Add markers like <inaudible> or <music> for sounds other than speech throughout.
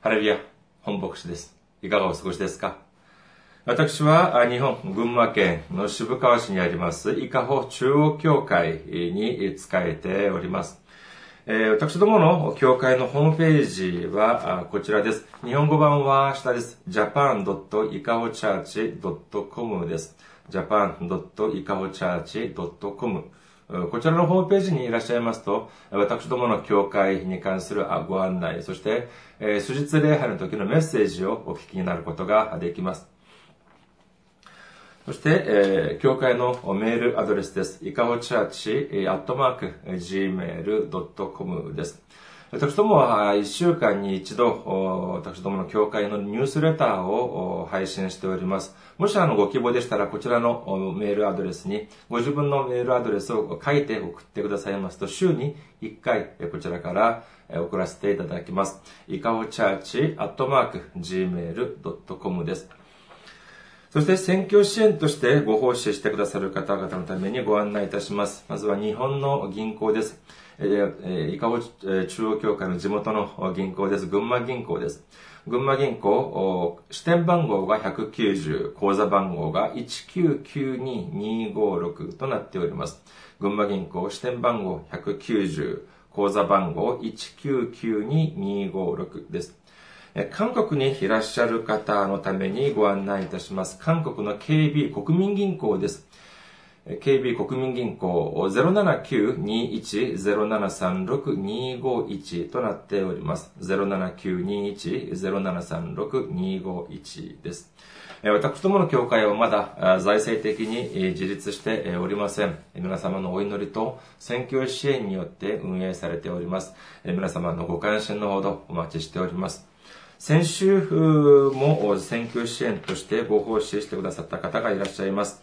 ハレルヤ、本牧師です。いかがお過ごしですか？私は日本群馬県の渋川市にあります伊香保中央教会に仕えております。私どもの教会のホームページはこちらです。日本語版は下です。japan.ikahochurch.com です。japan.ikahochurch.com こちらのホームページにいらっしゃいますと、私どもの教会に関するご案内、そして、えー、数日礼拝の時のメッセージをお聞きになることができます。そして、えー、教会のメールアドレスです。いかほチャーチ、アットマーク、gmail.com です。私どもは1週間に一度、私どもの教会のニュースレターを配信しております。もしあのご希望でしたら、こちらのメールアドレスに、ご自分のメールアドレスを書いて送ってくださいますと、週に1回、こちらから送らせていただきます。いかほチャーチ、アットマーク、gmail.com です。そして選挙支援としてご奉仕してくださる方々のためにご案内いたします。まずは日本の銀行です。えー、伊香保中央協会の地元の銀行です。群馬銀行です。群馬銀行、支店番号が190、口座番号が1992256となっております。群馬銀行、支店番号190、口座番号1992256です。韓国にいらっしゃる方のためにご案内いたします。韓国の KB 国民銀行です。KB 国民銀行079-21-0736-251となっております。079-21-0736-251です。私どもの教会はまだ財政的に自立しておりません。皆様のお祈りと選挙支援によって運営されております。皆様のご関心のほどお待ちしております。先週も選挙支援としてご奉仕してくださった方がいらっしゃいます。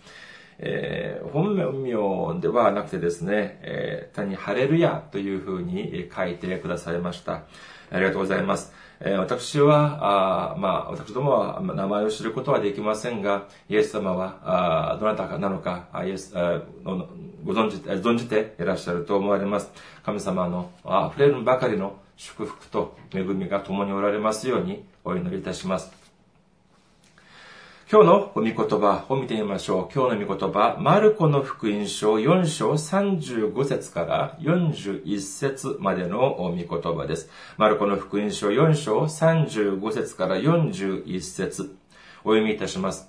えー、本名ではなくてですね、えー、単にハレルヤというふうに書いてくださいました。ありがとうございます。えー、私は、あまあ、私どもは名前を知ることはできませんが、イエス様はあどなたかなのかイエスあご存じ存じていらっしゃると思われます。神様のあ溢れるばかりの祝福と恵みが共におられますようにお祈りいたします。今日の御言葉を見てみましょう。今日の御言葉、マルコの福音書4章35節から41節までの御言葉です。マルコの福音書4章35節から41節お読みいたします。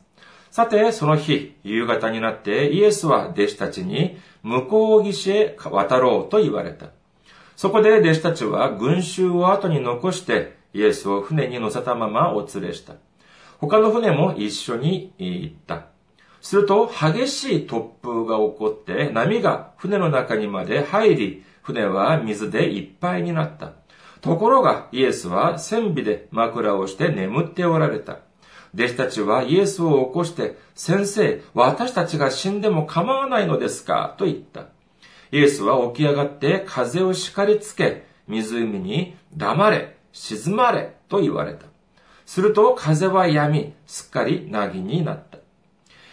さて、その日、夕方になってイエスは弟子たちに向こう岸へ渡ろうと言われた。そこで弟子たちは群衆を後に残してイエスを船に乗せたままお連れした。他の船も一緒に行った。すると激しい突風が起こって波が船の中にまで入り、船は水でいっぱいになった。ところがイエスは船尾で枕をして眠っておられた。弟子たちはイエスを起こして、先生、私たちが死んでも構わないのですか？と言った。イエスは起き上がって風を叱りつけ、湖に黙れ、沈まれと言われた。すると風は止み、すっかり凪になった。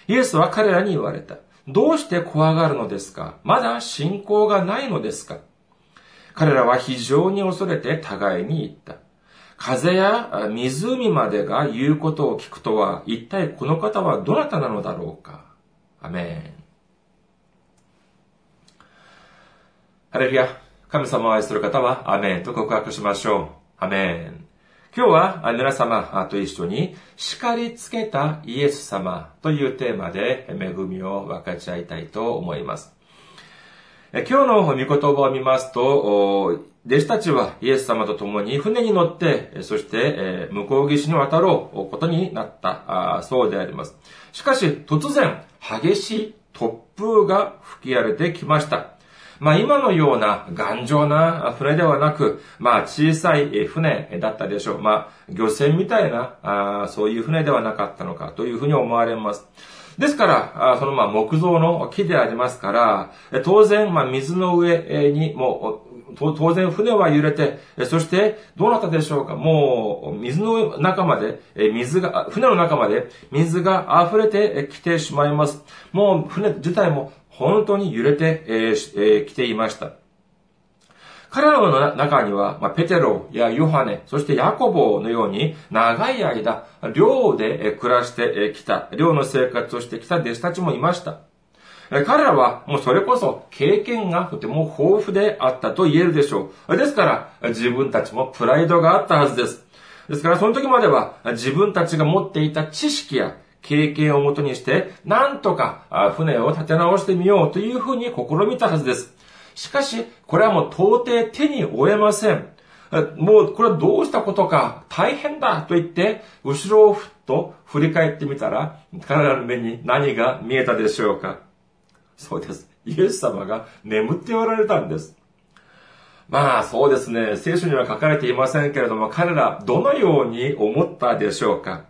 イエスは彼らに言われた。どうして怖がるのですか？まだ信仰がないのですか？彼らは非常に恐れて互いに言った。風や湖までが言うことを聞くとは、一体この方はどなたなのだろうか？アメン。ハレルヤ。神様を愛する方は、アメンと告白しましょう。アメン。今日は皆様と一緒に叱りつけたイエス様というテーマで恵みを分かち合いたいと思います。今日の御言葉を見ますと、弟子たちはイエス様と共に船に乗って、そして向こう岸に渡ろうことになったそうであります。しかし突然激しい突風が吹き荒れてきました。まあ今のような頑丈な船ではなく、まあ小さい船だったでしょう。まあ漁船みたいな、あそういう船ではなかったのかというふうに思われます。ですから、そのまあ木造の木でありますから、当然、まあ水の上にも当然船は揺れて、そしてどうなったでしょうかもう水の中まで、水が、船の中まで水が溢れてきてしまいます。もう船自体も本当に揺れてき、えー、ていました。彼らの中には、ま、ペテロやヨハネ、そしてヤコボのように長い間、寮で暮らしてきた、寮の生活をしてきた弟子たちもいました。彼らはもうそれこそ経験がとても豊富であったと言えるでしょう。ですから、自分たちもプライドがあったはずです。ですから、その時までは自分たちが持っていた知識や経験をもとにして、なんとか船を立て直してみようというふうに試みたはずです。しかし、これはもう到底手に負えません。もうこれはどうしたことか大変だと言って、後ろをふっと振り返ってみたら、彼らの目に何が見えたでしょうかそうです。イエス様が眠っておられたんです。まあそうですね、聖書には書かれていませんけれども、彼らどのように思ったでしょうか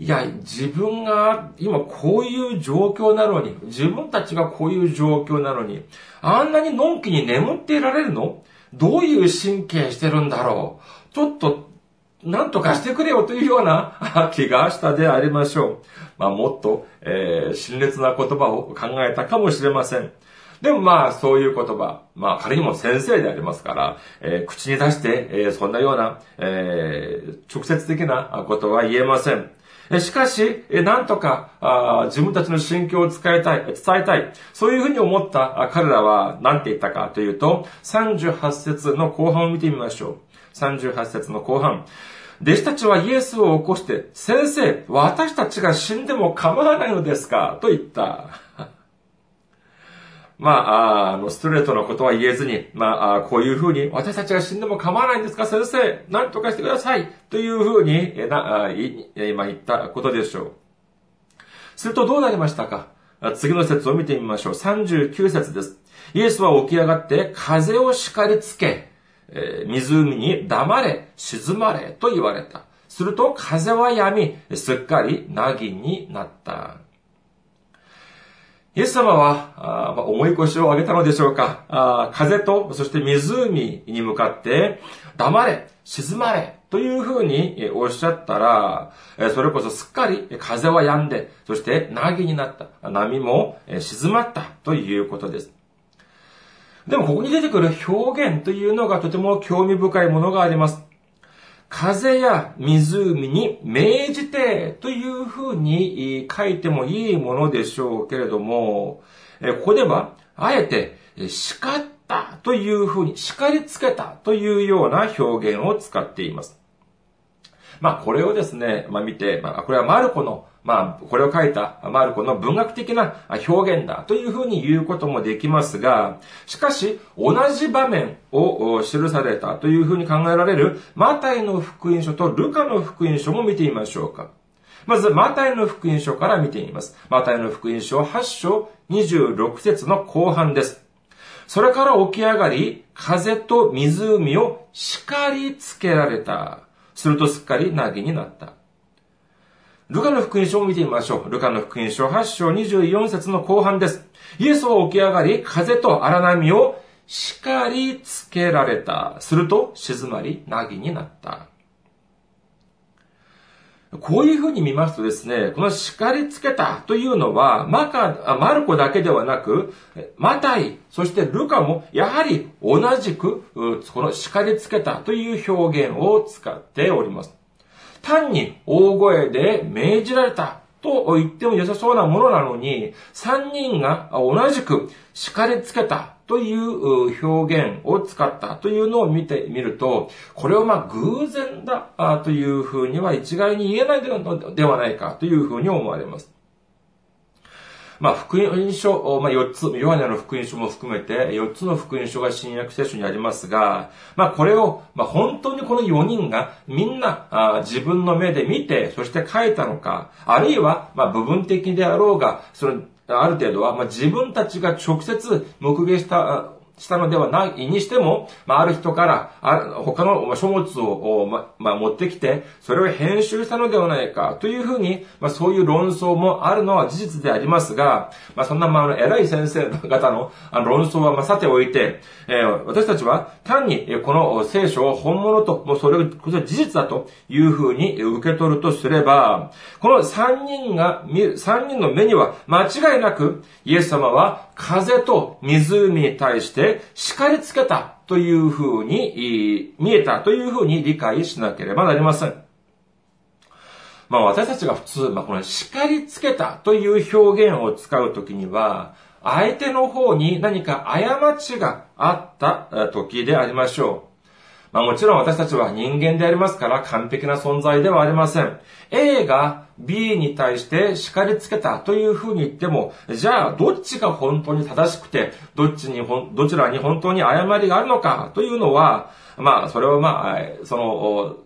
いや、自分が今こういう状況なのに、自分たちがこういう状況なのに、あんなにのんきに眠っていられるの？どういう神経してるんだろう？ちょっと、なんとかしてくれよというような <laughs> 気がしたでありましょう。まあ、もっと、えー、辛烈な言葉を考えたかもしれません。でもまあ、そういう言葉、まあ、仮にも先生でありますから、えー、口に出して、えー、そんなような、えー、直接的なことは言えません。しかし、なんとか自分たちの心境を伝えたい、伝えたい。そういうふうに思った彼らは何て言ったかというと、38節の後半を見てみましょう。38節の後半。弟子たちはイエスを起こして、先生、私たちが死んでも構わないのですか？と言った。まあ、あの、ストレートのことは言えずに、まあ、こういうふうに、私たちが死んでも構わないんですか、先生、何とかしてください、というふうに、えな、今言ったことでしょう。するとどうなりましたか？次の説を見てみましょう。39節です。イエスは起き上がって風を叱りつけ、え、湖に黙れ、沈まれと言われた。すると風は止み、すっかり凪になった。イエス様は、あ重い腰を上げたのでしょうかあ風と、そして湖に向かって、黙れ、沈まれ、というふうにおっしゃったら、それこそすっかり風は止んで、そして凪になった。波も静まったということです。でもここに出てくる表現というのがとても興味深いものがあります。風や湖に命じてというふうに書いてもいいものでしょうけれども、ここでは、あえて、叱ったというふうに、叱りつけたというような表現を使っています。まあ、これをですね、まあ見て、まあ、これはマルコのまあ、これを書いたマルコの文学的な表現だというふうに言うこともできますが、しかし、同じ場面を記されたというふうに考えられるマタイの福音書とルカの福音書も見てみましょうか。まず、マタイの福音書から見てみます。マタイの福音書8章26節の後半です。それから起き上がり、風と湖を叱りつけられた。するとすっかり凪になった。ルカの福音書を見てみましょう。ルカの福音書8章24節の後半です。イエスは起き上がり、風と荒波を叱りつけられた。すると静まり、なぎになった。こういうふうに見ますとですね、この叱りつけたというのは、マカ、マルコだけではなく、マタイ、そしてルカも、やはり同じく、この叱りつけたという表現を使っております。単に大声で命じられたと言っても良さそうなものなのに、三人が同じく叱りつけたという表現を使ったというのを見てみると、これはまあ偶然だというふうには一概に言えないのではないかというふうに思われます。まあ、福音書、まあ、4つ、ヨハネの福音書も含めて、4つの福音書が新約聖書にありますが、まあ、これを、まあ、本当にこの4人がみんなあ自分の目で見て、そして書いたのか、あるいは、まあ、部分的であろうが、その、ある程度は、まあ、自分たちが直接目撃したしたのではないにしても、まあ、ある人から、あ他の書物を、ま、まあ、持ってきて、それを編集したのではないか、というふうに、まあ、そういう論争もあるのは事実でありますが、まあ、そんな、まあ、偉い先生方のあの論争は、まあ、さておいて、えー、私たちは単に、この聖書を本物と、もうそれを、事実だというふうに受け取るとすれば、この三人が見る、三人の目には間違いなく、イエス様は風と湖に対して叱りつけたというふうに、見えたというふうに理解しなければなりません。まあ私たちが普通、まあこの叱りつけたという表現を使うときには、相手の方に何か過ちがあった時でありましょう。まあもちろん私たちは人間でありますから完璧な存在ではありません。A が B に対して叱りつけたというふうに言っても、じゃあどっちが本当に正しくて、どっちにどちらに本当に誤りがあるのかというのは、まあそれはまあ、その、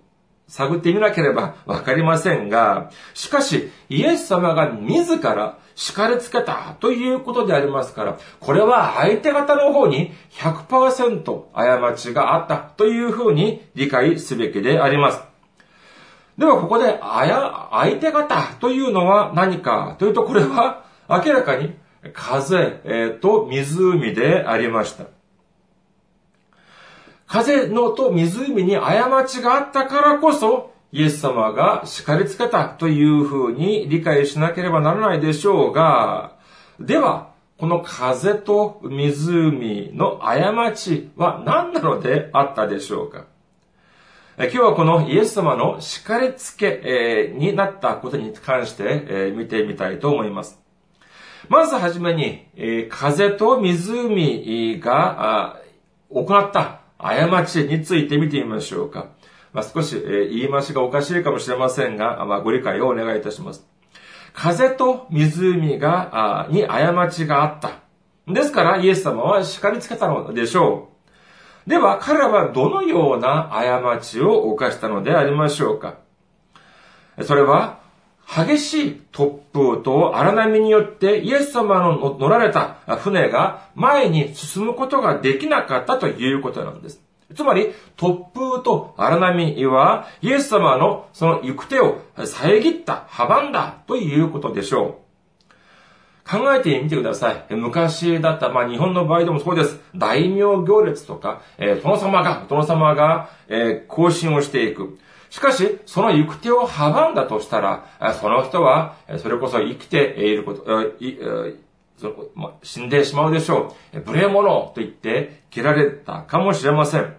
探ってみなければわかりませんが、しかし、イエス様が自ら叱りつけたということでありますから、これは相手方の方に100%過ちがあったというふうに理解すべきであります。では、ここで、あや、相手方というのは何かというと、これは明らかに風、と湖でありました。風のと湖に過ちがあったからこそ、イエス様が叱りつけたというふうに理解しなければならないでしょうが、では、この風と湖の過ちは何なのであったでしょうか？今日はこのイエス様の叱りつけになったことに関して見てみたいと思います。まずはじめに、風と湖が行った過ちについて見てみましょうか。まあ、少し、え言い回しがおかしいかもしれませんが、まあ、ご理解をお願いいたします。風と湖が、に過ちがあった。ですから、イエス様は叱りつけたのでしょう。では、彼らはどのような過ちを犯したのでありましょうかそれは、激しい突風と荒波によってイエス様の乗られた船が前に進むことができなかったということなんです。つまり、突風と荒波は、イエス様のその行く手を遮った、阻んだということでしょう。考えてみてください。昔だった、まあ日本の場合でもそうです。大名行列とか、えー、殿様が、殿様が、えー、行進をしていく。しかし、その行く手を阻んだとしたら、その人は、それこそ生きていること、死んでしまうでしょう。無礼者と言って切られたかもしれません。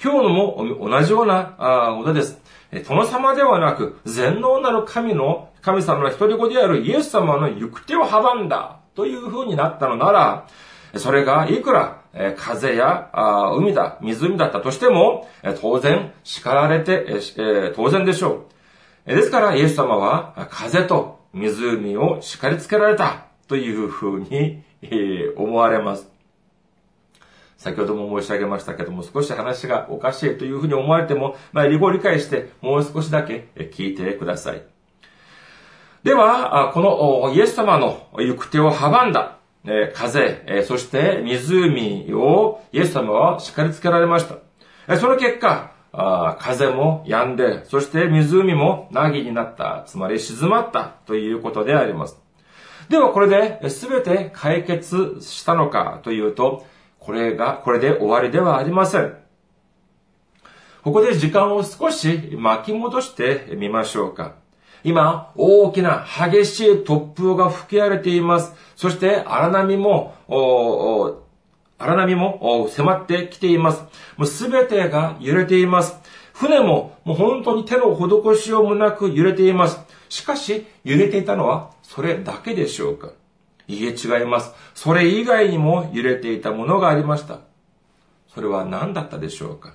今日のも同じようなことです。殿様ではなく、全能なる神の、神様の一人子であるイエス様の行く手を阻んだという風になったのなら、それがいくら風や海だ、湖だったとしても、当然叱られて、当然でしょう。ですからイエス様は風と湖を叱りつけられたというふうに思われます。先ほども申し上げましたけども、少し話がおかしいというふうに思われても、まあ、理理解してもう少しだけ聞いてください。では、このイエス様の行く手を阻んだえ風、えそして湖をイエス様は叱りつけられました。えその結果、あ風も止んで、そして湖も凪になった、つまり静まったということであります。ではこれで全て解決したのかというと、これが、これで終わりではありません。ここで時間を少し巻き戻してみましょうか。今、大きな激しい突風が吹き荒れています。そして荒波も、荒波も迫ってきています。もうすべてが揺れています。船ももう本当に手の施しようもなく揺れています。しかし、揺れていたのはそれだけでしょうかいいえ違います。それ以外にも揺れていたものがありました。それは何だったでしょうか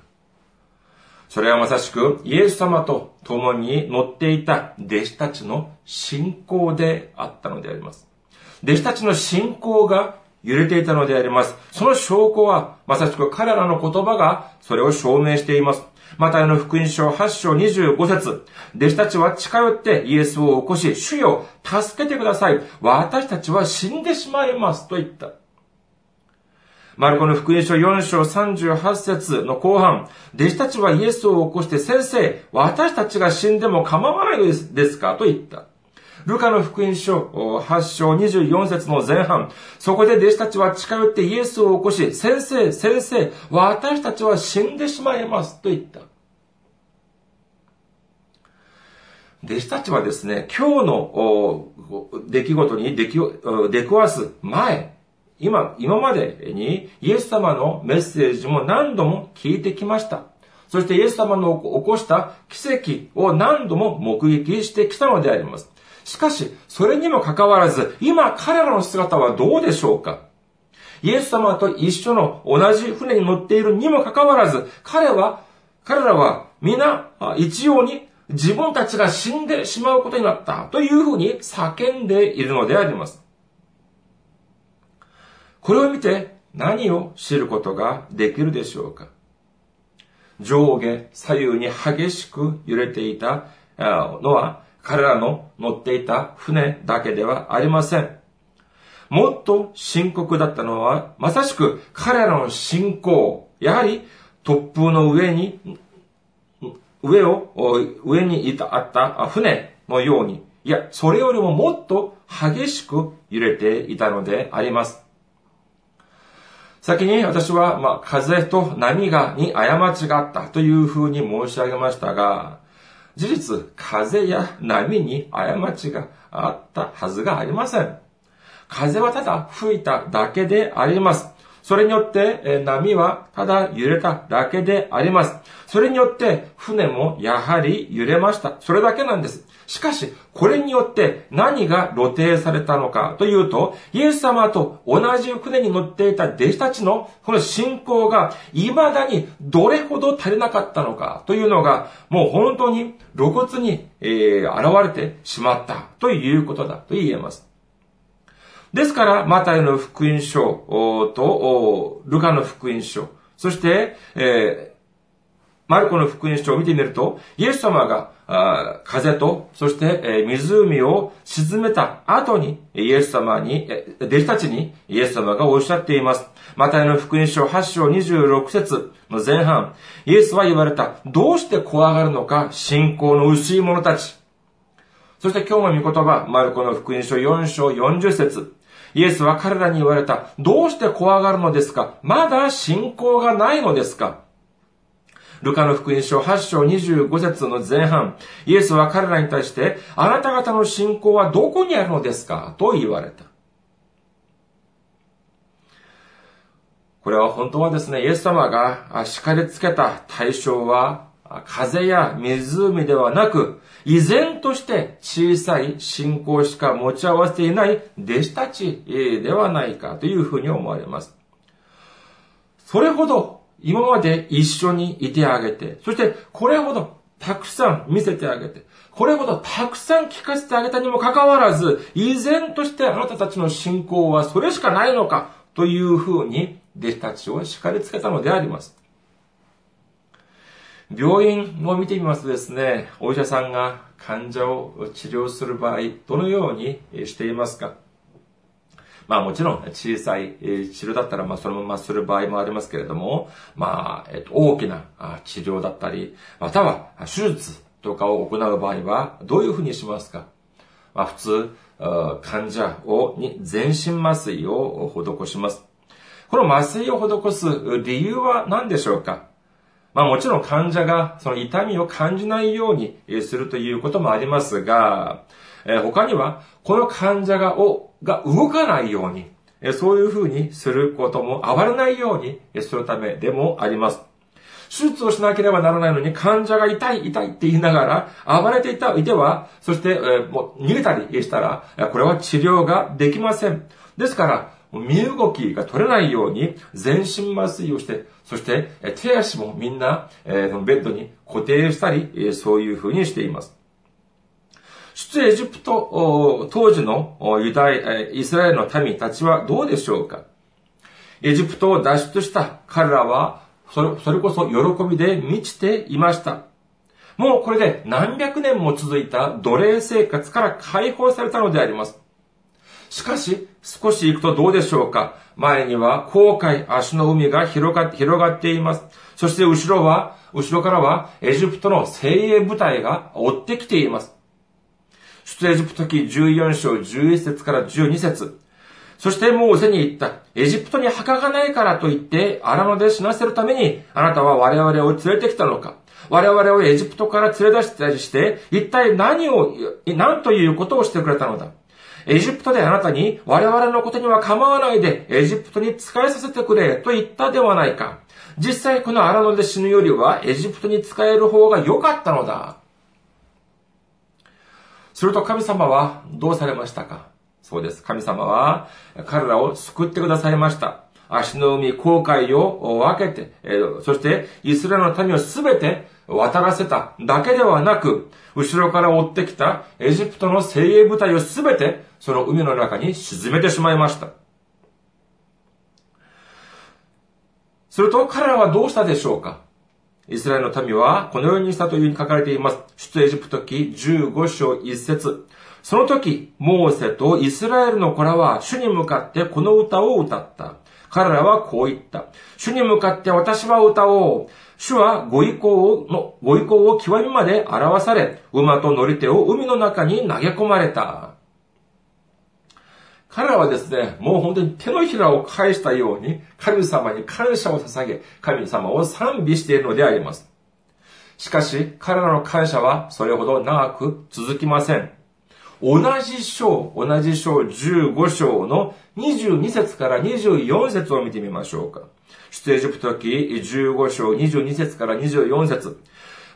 それはまさしくイエス様と共に乗っていた弟子たちの信仰であったのであります。弟子たちの信仰が揺れていたのであります。その証拠は、まさしく彼らの言葉がそれを証明しています。またの福音書8章25節弟子たちは近寄ってイエスを起こし、主よ、助けてください。私たちは死んでしまいます。と言った。マルコの福音書4章38節の後半、弟子たちはイエスを起こして先生、私たちが死んでも構わないですか？と言った。ルカの福音書8章24節の前半、そこで弟子たちは近寄ってイエスを起こし、先生、先生、私たちは死んでしまいますと言った。弟子たちはですね、今日の出来事に出出くわす前、今、今までにイエス様のメッセージも何度も聞いてきました。そしてイエス様の起こした奇跡を何度も目撃してきたのであります。しかし、それにもかかわらず、今彼らの姿はどうでしょうかイエス様と一緒の同じ船に乗っているにもかかわらず、彼は、彼らは皆一様に自分たちが死んでしまうことになったというふうに叫んでいるのであります。これを見て何を知ることができるでしょうか？上下左右に激しく揺れていたのは彼らの乗っていた船だけではありません。もっと深刻だったのは、まさしく彼らの信仰、やはり突風の上に、上を、上にいた、あった船のように、いや、それよりももっと激しく揺れていたのであります。先に私は、まあ、風と波が、に過ちがあったというふうに申し上げましたが、事実、風や波に過ちがあったはずがありません。風はただ吹いただけであります。それによって、波はただ揺れただけであります。それによって船もやはり揺れました。それだけなんです。しかし、これによって何が露呈されたのかというと、イエス様と同じ船に乗っていた弟子たちのこの信仰が未だにどれほど足りなかったのかというのが、もう本当に露骨に、えー、現れてしまったということだと言えます。ですから、マタイの福音書と、ルカの福音書、そして、えー、マルコの福音書を見てみると、イエス様が風と、そして、湖を沈めた後に、イエス様に、弟子たちにイエス様がおっしゃっています。マタイの福音書8章26節の前半、イエスは言われた。どうして怖がるのか、信仰の薄い者たち。そして今日の御言葉、マルコの福音書4章40節イエスは彼らに言われた。どうして怖がるのですか？まだ信仰がないのですか？ルカの福音書8章25節の前半、イエスは彼らに対して、あなた方の信仰はどこにあるのですか？と言われた。これは本当はですね、イエス様が叱りつけた対象は、風や湖ではなく、依然として小さい信仰しか持ち合わせていない弟子たちではないかというふうに思われます。それほど今まで一緒にいてあげて、そしてこれほどたくさん見せてあげて、これほどたくさん聞かせてあげたにもかかわらず、依然としてあなたたちの信仰はそれしかないのかというふうに弟子たちを叱りつけたのであります。病院を見てみますとですね、お医者さんが患者を治療する場合、どのようにしていますか？まあもちろん小さい治療だったらまあそのままする場合もありますけれども、まあ、えっと、大きな治療だったり、または手術とかを行う場合はどういうふうにしますか？まあ普通、患者をに全身麻酔を施します。この麻酔を施す理由は何でしょうか？まあもちろん患者がその痛みを感じないようにするということもありますが、他にはこの患者が、をが動かないように、そういうふうにすることも暴れないようにするためでもあります。手術をしなければならないのに患者が痛い痛いって言いながら暴れていた、いては、そして、えもう逃げたりしたら、これは治療ができません。ですから、身動きが取れないように全身麻酔をして、そして手足もみんな、えベッドに固定したり、そういう風にしています。出エジプト、当時のユダヤ、イスラエルの民たちはどうでしょうかエジプトを脱出した彼らは、それそれこそ喜びで満ちていました。もうこれで何百年も続いた奴隷生活から解放されたのであります。しかし、少し行くとどうでしょうか？前には航海足の海が広が広がっています。そして後ろは、後ろからはエジプトの精鋭部隊が追ってきています。出エジプト記14章11節から12節そしてもう背に言った。エジプトに墓がないからと言って荒野で死なせるためにあなたは我々を連れてきたのか？我々をエジプトから連れ出したりして一体何を、何ということをしてくれたのだ？エジプトであなたに我々のことには構わないでエジプトに仕えさせてくれと言ったではないか。実際この荒野で死ぬよりはエジプトに仕える方が良かったのだ。すると神様はどうされましたか？そうです。神様は彼らを救ってくださいました。足の海、航海を分けて、そしてイスラエルの民をすべて渡らせただけではなく、後ろから追ってきたエジプトの精鋭部隊をすべてその海の中に沈めてしまいました。すると彼らはどうしたでしょうか？イスラエルの民はこのようにしたというふうに書かれています。出エジプト記15章1節その時、モーセとイスラエルの子らは主に向かってこの歌を歌った。彼らはこう言った。主に向かって私は歌おう。主はご意向の、ご意向を極みまで表され、馬と乗り手を海の中に投げ込まれた。彼らはですね、もう本当に手のひらを返したように、神様に感謝を捧げ、神様を賛美しているのであります。しかし、彼らの感謝はそれほど長く続きません。同じ章、同じ章15章の22節から24節を見てみましょうか。出エジプト記15章22節から24節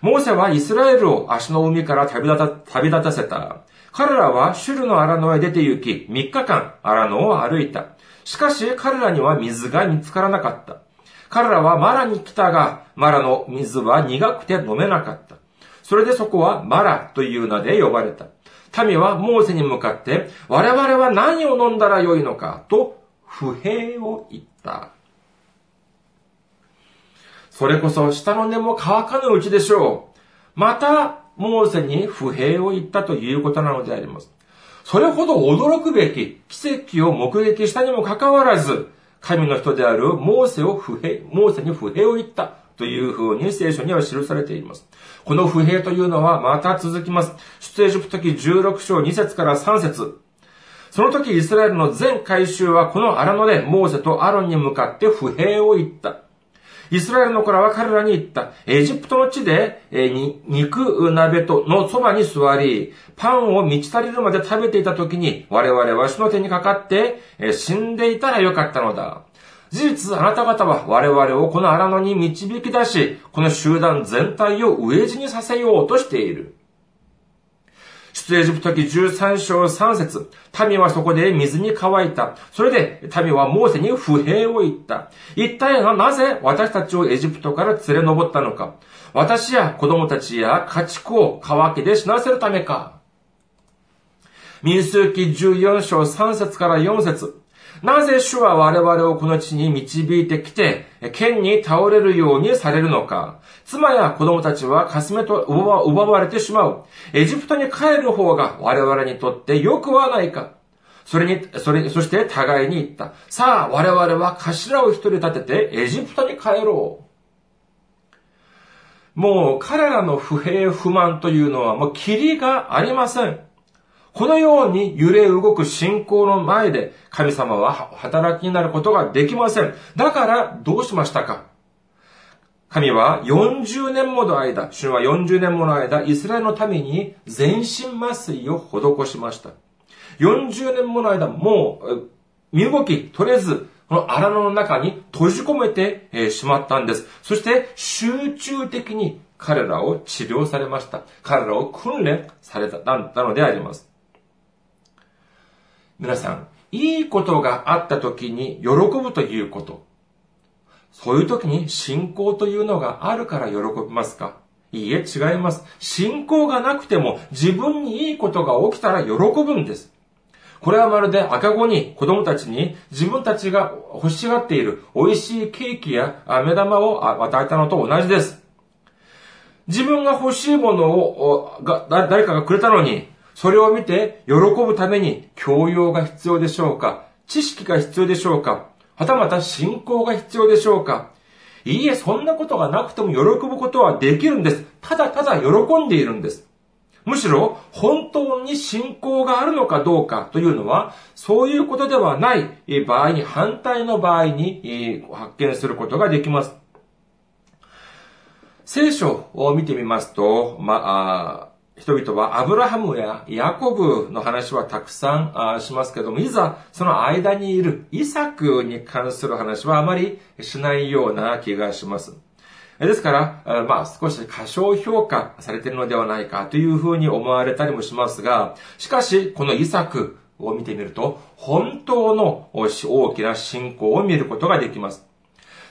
モーセはイスラエルを足の海から旅立た旅立たせた。彼らはシュルの荒野へ出て行き、3日間荒野を歩いた。しかし彼らには水が見つからなかった。彼らはマラに来たが、マラの水は苦くて飲めなかった。それでそこはマラという名で呼ばれた。民はモーセに向かって、我々は何を飲んだらよいのか、と不平を言った。それこそ下の根も乾かぬうちでしょう。また、モーセに不平を言ったということなのであります。それほど驚くべき奇跡を目撃したにもかかわらず、神の人であるモーセを不平、モーセに不平を言ったというふうに聖書には記されています。この不平というのはまた続きます。出エジプト記16章2節から3節その時イスラエルの全回収はこの荒野でモーセとアロンに向かって不平を言った。イスラエルの子らは彼らに言った。エジプトの地で、えー、肉鍋とのそばに座り、パンを満ち足りるまで食べていた時に、我々は主の手にかかって、え、死んでいたらよかったのだ。事実、あなた方は我々をこの荒野に導き出し、この集団全体を飢え死にさせようとしている。出エジプト記13章3節民はそこで水に乾いた。それで民はモーセに不平を言った。一体がなぜ私たちをエジプトから連れ上ったのか。私や子供たちや家畜を乾きで死なせるためか。民数記14章3節から4節なぜ主は我々をこの地に導いてきて、剣に倒れるようにされるのか。妻や子供たちはかすめと奪われてしまう。エジプトに帰る方が我々にとって良くはないか。それに、それ、そして互いに言った。さあ、我々は頭を一人立ててエジプトに帰ろう。もう彼らの不平不満というのはもうキリがありません。このように揺れ動く信仰の前で神様は働きになることができません。だからどうしましたか？神は40年もの間、主は40年もの間、イスラエルのために全身麻酔を施しました。40年もの間、もう、身動き取れず、この荒野の中に閉じ込めてしまったんです。そして集中的に彼らを治療されました。彼らを訓練されたなのであります。皆さん、いいことがあった時に喜ぶということ。そういう時に信仰というのがあるから喜びますか？いいえ、違います。信仰がなくても自分にいいことが起きたら喜ぶんです。これはまるで赤子に子供たちに自分たちが欲しがっている美味しいケーキや飴玉を与えたのと同じです。自分が欲しいものを誰かがくれたのにそれを見て喜ぶために教養が必要でしょうか知識が必要でしょうかはたまた信仰が必要でしょうかいいえ、そんなことがなくても喜ぶことはできるんです。ただただ喜んでいるんです。むしろ、本当に信仰があるのかどうかというのは、そういうことではない場合に、反対の場合に発見することができます。聖書を見てみますと、まあ、人々はアブラハムやヤコブの話はたくさんしますけども、いざその間にいるイサクに関する話はあまりしないような気がします。ですから、まあ少し過小評価されているのではないかというふうに思われたりもしますが、しかしこのイサクを見てみると、本当の大きな信仰を見ることができます。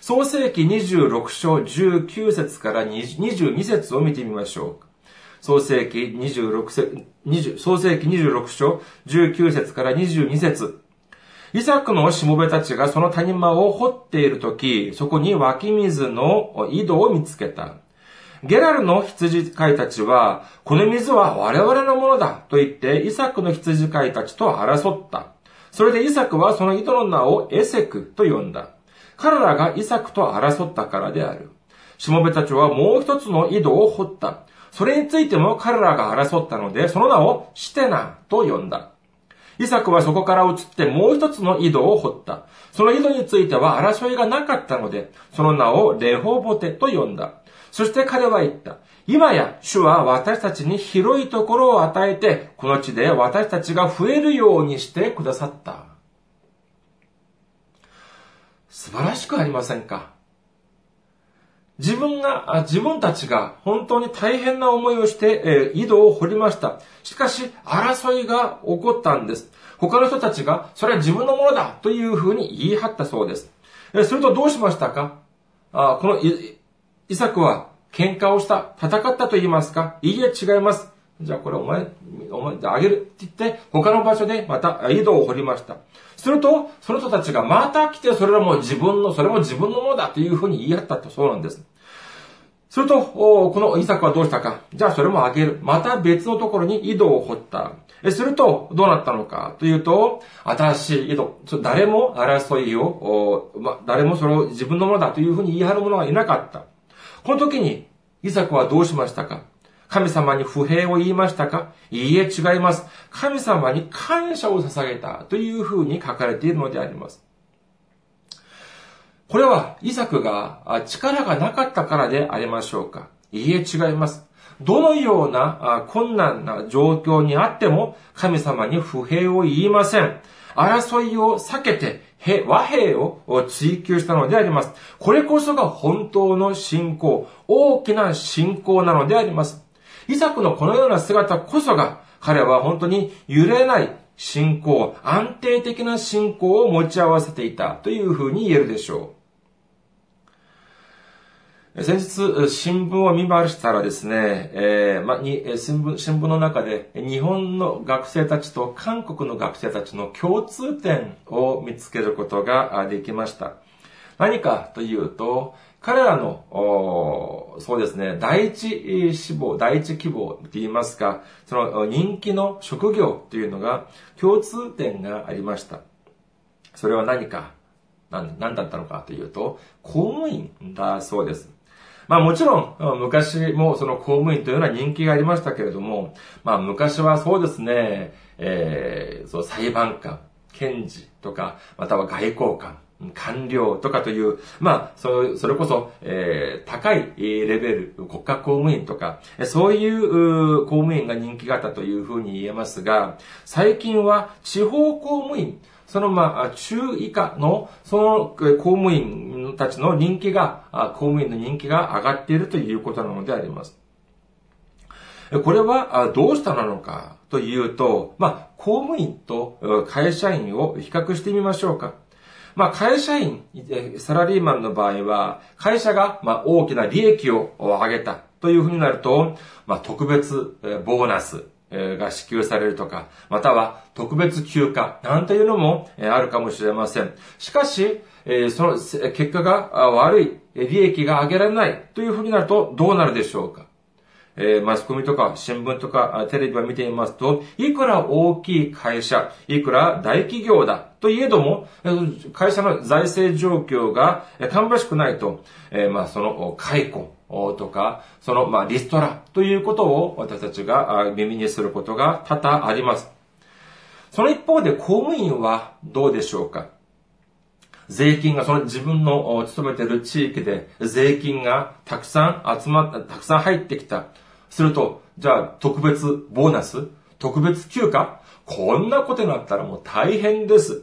創世記26章19節から22節を見てみましょう。創世記26節、20創世記26章19節から22節イサクのしもべたちがその谷間を掘っているとき、そこに湧き水の井戸を見つけた。ゲラルの羊飼いたちは、この水は我々のものだと言って、イサクの羊飼いたちと争った。それでイサクはその井戸の名をエセクと呼んだ。彼らがイサクと争ったからである。しもべたちはもう一つの井戸を掘った。それについても彼らが争ったので、その名をシテナと呼んだ。イサクはそこから移ってもう一つの井戸を掘った。その井戸については争いがなかったので、その名をレホボテと呼んだ。そして彼は言った。今や主は私たちに広いところを与えて、この地で私たちが増えるようにしてくださった。素晴らしくありませんか？自分が、自分たちが本当に大変な思いをして、えー、井戸を掘りました。しかし、争いが起こったんです。他の人たちが、それは自分のものだというふうに言い張ったそうです。えー、するとどうしましたか？あこのイサクは喧嘩をした、戦ったと言いますか？いいえ、違います。じゃあこれお前、お前あげるって言って、他の場所でまた井戸を掘りました。すると、その人たちがまた来て、それらも自分の、それも自分のものだというふうに言い合ったとそうなんです。すると、このイサクはどうしたか。じゃあそれもあげる。また別のところに井戸を掘った。えすると、どうなったのかというと、新しい井戸。誰も争いを、ま、誰もそれを自分のものだというふうに言い張る者がいなかった。この時に、イサクはどうしましたか神様に不平を言いましたか？いいえ、違います。神様に感謝を捧げたというふうに書かれているのであります。これは、イサクが力がなかったからでありましょうか？いいえ、違います。どのような困難な状況にあっても、神様に不平を言いません。争いを避けて、和平を追求したのであります。これこそが本当の信仰、大きな信仰なのであります。イサクのこのような姿こそが、彼は本当に揺れない信仰、安定的な信仰を持ち合わせていたというふうに言えるでしょう。先日、新聞を見回したらですね、えー、まに新聞、新聞の中で日本の学生たちと韓国の学生たちの共通点を見つけることができました。何かというと、彼らの、そうですね、第一志望、第一希望って言いますか、その人気の職業というのが共通点がありました。それは何か、何何だったのかというと、公務員だそうです。まあもちろん、昔もその公務員というのは人気がありましたけれども、まあ昔はそうですね、えー、そう裁判官、検事とか、または外交官、官僚とかという、まあ、そそれこそ、えー、高いレベル、国家公務員とか、そういう公務員が人気があったというふうに言えますが、最近は地方公務員、そのまあ、中以下の、その公務員たちの人気が、公務員の人気が上がっているということなのであります。これはどうしたなのかというと、まあ、公務員と会社員を比較してみましょうか。まあ、会社員、サラリーマンの場合は、会社が、まあ、大きな利益を上げたというふうになると、まあ、特別ボーナスが支給されるとか、または特別休暇なんていうのもあるかもしれません。しかし、その結果が悪い、利益が上げられないというふうになるとどうなるでしょうか？えー、マスコミとか新聞とかテレビを見ていますと、いくら大きい会社、いくら大企業だといえども、会社の財政状況が芳しくないと、えー、まあその解雇とか、そのまあリストラということを私たちが耳にすることが多々あります。その一方で公務員はどうでしょうか？税金がその自分の勤めている地域で税金がたくさん集まった、たくさん入ってきた。すると、じゃあ特別ボーナス？特別休暇？こんなことになったらもう大変です。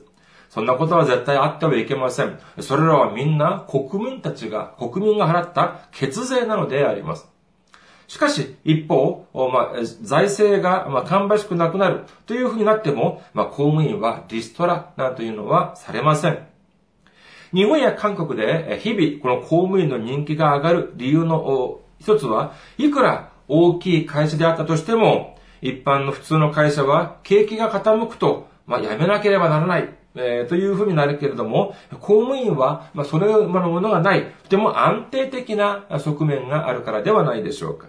そんなことは絶対あってはいけません。それらはみんな国民たちが、国民が払った血税なのであります。しかし、一方、まあ、財政が、まあ、芳しくなくなるというふうになっても、まあ、公務員はリストラなんというのはされません。日本や韓国で日々この公務員の人気が上がる理由の一つは、いくら大きい会社であったとしても、一般の普通の会社は景気が傾くと、まあ、辞めなければならない。えー、というふうになるけれども、公務員は、まあ、それのものがない、とても安定的な側面があるからではないでしょうか。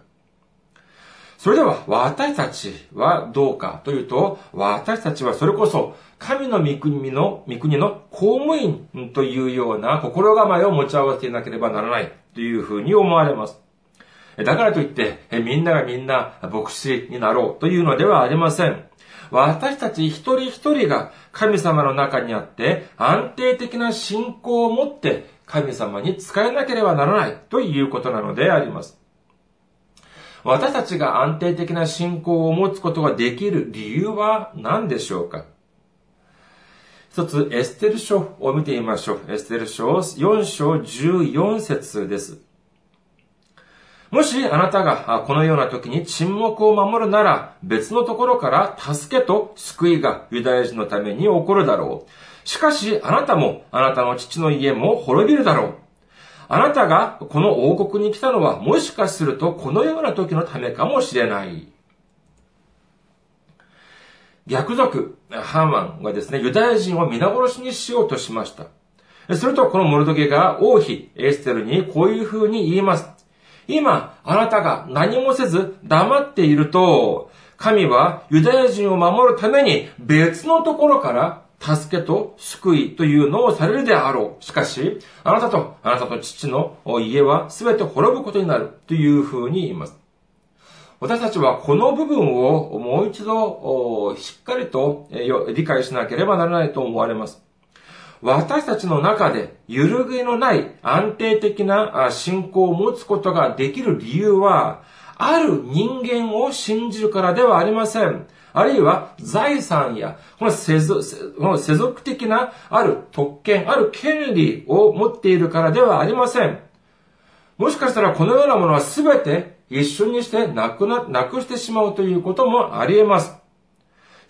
それでは、私たちはどうかというと、私たちはそれこそ、神の御国の、御国の公務員というような心構えを持ち合わせていなければならないというふうに思われます。だからといって、みんながみんな牧師になろうというのではありません。私たち一人一人が神様の中にあって安定的な信仰を持って神様に使えなければならないということなのであります。私たちが安定的な信仰を持つことができる理由は何でしょうか？一つ、エステル書を見てみましょう。エステル書4章14節です。もしあなたがこのような時に沈黙を守るなら別のところから助けと救いがユダヤ人のために起こるだろう。しかしあなたもあなたの父の家も滅びるだろう。あなたがこの王国に来たのはもしかするとこのような時のためかもしれない。逆賊、ハーマンがですね、ユダヤ人を皆殺しにしようとしました。すると、このモルドゲが王妃エステルにこういう風に言います。今、あなたが何もせず黙っていると、神はユダヤ人を守るために別のところから助けと救いというのをされるであろう。しかし、あなたとあなたと父の家は全て滅ぶことになるというふうに言います。私たちはこの部分をもう一度しっかりと理解しなければならないと思われます。私たちの中で揺るぎのない安定的な信仰を持つことができる理由は、ある人間を信じるからではありません。あるいは財産や、この世俗的なある特権、ある権利を持っているからではありません。もしかしたらこのようなものは全て一緒にしてなくな、なくしてしまうということもあり得ます。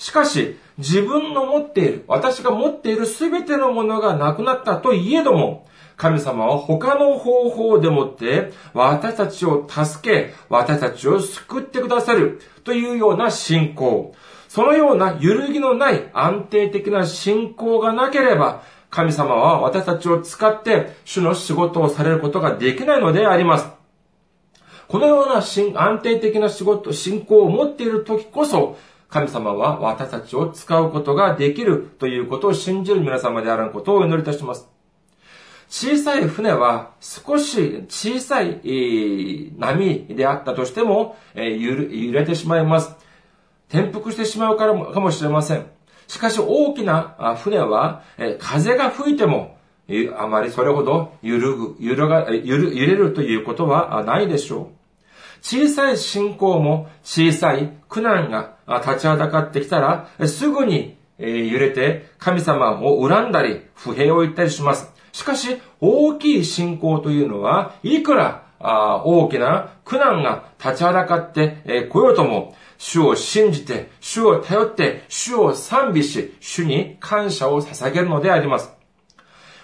しかし、自分の持っている、私が持っている全てのものがなくなったといえども、神様は他の方法でもって私たちを助け、私たちを救ってくださるというような信仰。そのような揺るぎのない安定的な信仰がなければ、神様は私たちを使って主の仕事をされることができないのであります。このような安定的な仕事、信仰を持っている時こそ、神様は私たちを使うことができるということを信じる皆様であることをお祈りいたします。小さい船は少し小さい、波であったとしても、揺れてしまいます。転覆してしまうからかもしれません。しかし大きな船は、風が吹いても、あまりそれほど揺るぐ、揺るが、揺る、揺れるということはないでしょう。小さい信仰も小さい苦難が立ちはだかってきたら、すぐに揺れて神様を恨んだり、不平を言ったりします。しかし、大きい信仰というのは、いくら大きな苦難が立ちはだかってこようとも、主を信じて、主を頼って、主を賛美し、主に感謝を捧げるのであります。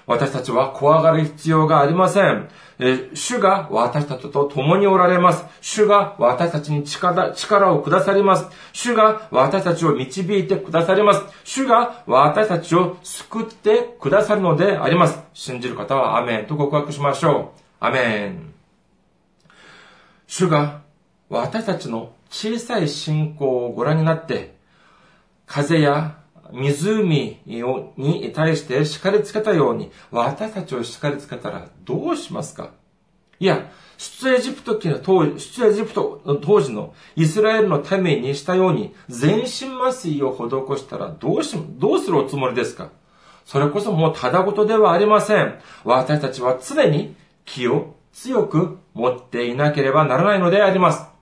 私たちは怖がる必要がありません。え主が私たちと共におられます。主が私たちに力力をくださります。主が私たちを導いてくださります。主が私たちを救ってくださるのであります。信じる方はアメンと告白しましょう。アメン。主が私たちの小さい信仰をご覧になって、風や湖に対して叱りつけたように、私たちを叱りつけたらどうしますか？いや、出エジプト期の当時、出エジプトの当時のイスラエルの民にしたように、全身麻酔を施したらどうし、どうするおつもりですか？それこそもうただごとではありません。私たちは常に気を強く持っていなければならないのであります。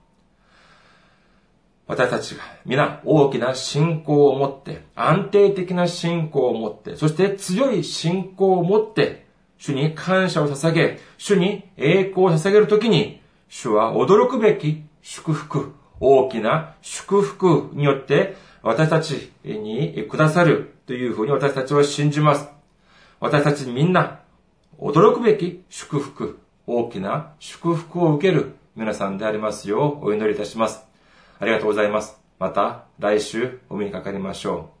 私たちが皆大きな信仰を持って、安定的な信仰を持って、そして強い信仰を持って、主に感謝を捧げ、主に栄光を捧げるときに、主は驚くべき祝福、大きな祝福によって私たちにくださるというふうに私たちは信じます。私たちみんな驚くべき祝福、大きな祝福を受ける皆さんでありますようお祈りいたします。ありがとうございます。また来週お目にかかりましょう。